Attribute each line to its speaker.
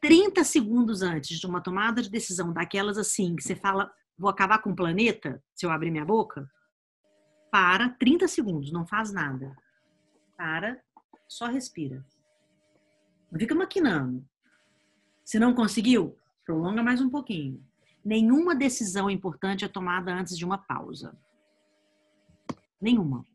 Speaker 1: 30 segundos antes de uma tomada de decisão daquelas assim, que você fala, vou acabar com o planeta, se eu abrir minha boca, para 30 segundos, não faz nada. Para, só respira. Não fica maquinando. Se não conseguiu, prolonga mais um pouquinho. Nenhuma decisão importante é tomada antes de uma pausa. Nenhuma.